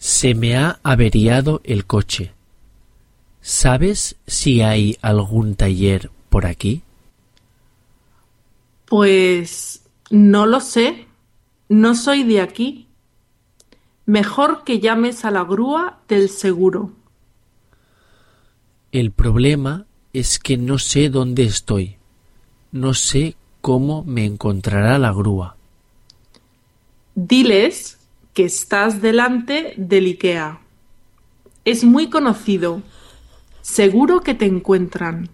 Se me ha averiado el coche. ¿Sabes si hay algún taller por aquí? Pues no lo sé. No soy de aquí. Mejor que llames a la grúa del seguro. El problema es que no sé dónde estoy. No sé cómo me encontrará la grúa. Diles que estás delante del IKEA. Es muy conocido. Seguro que te encuentran.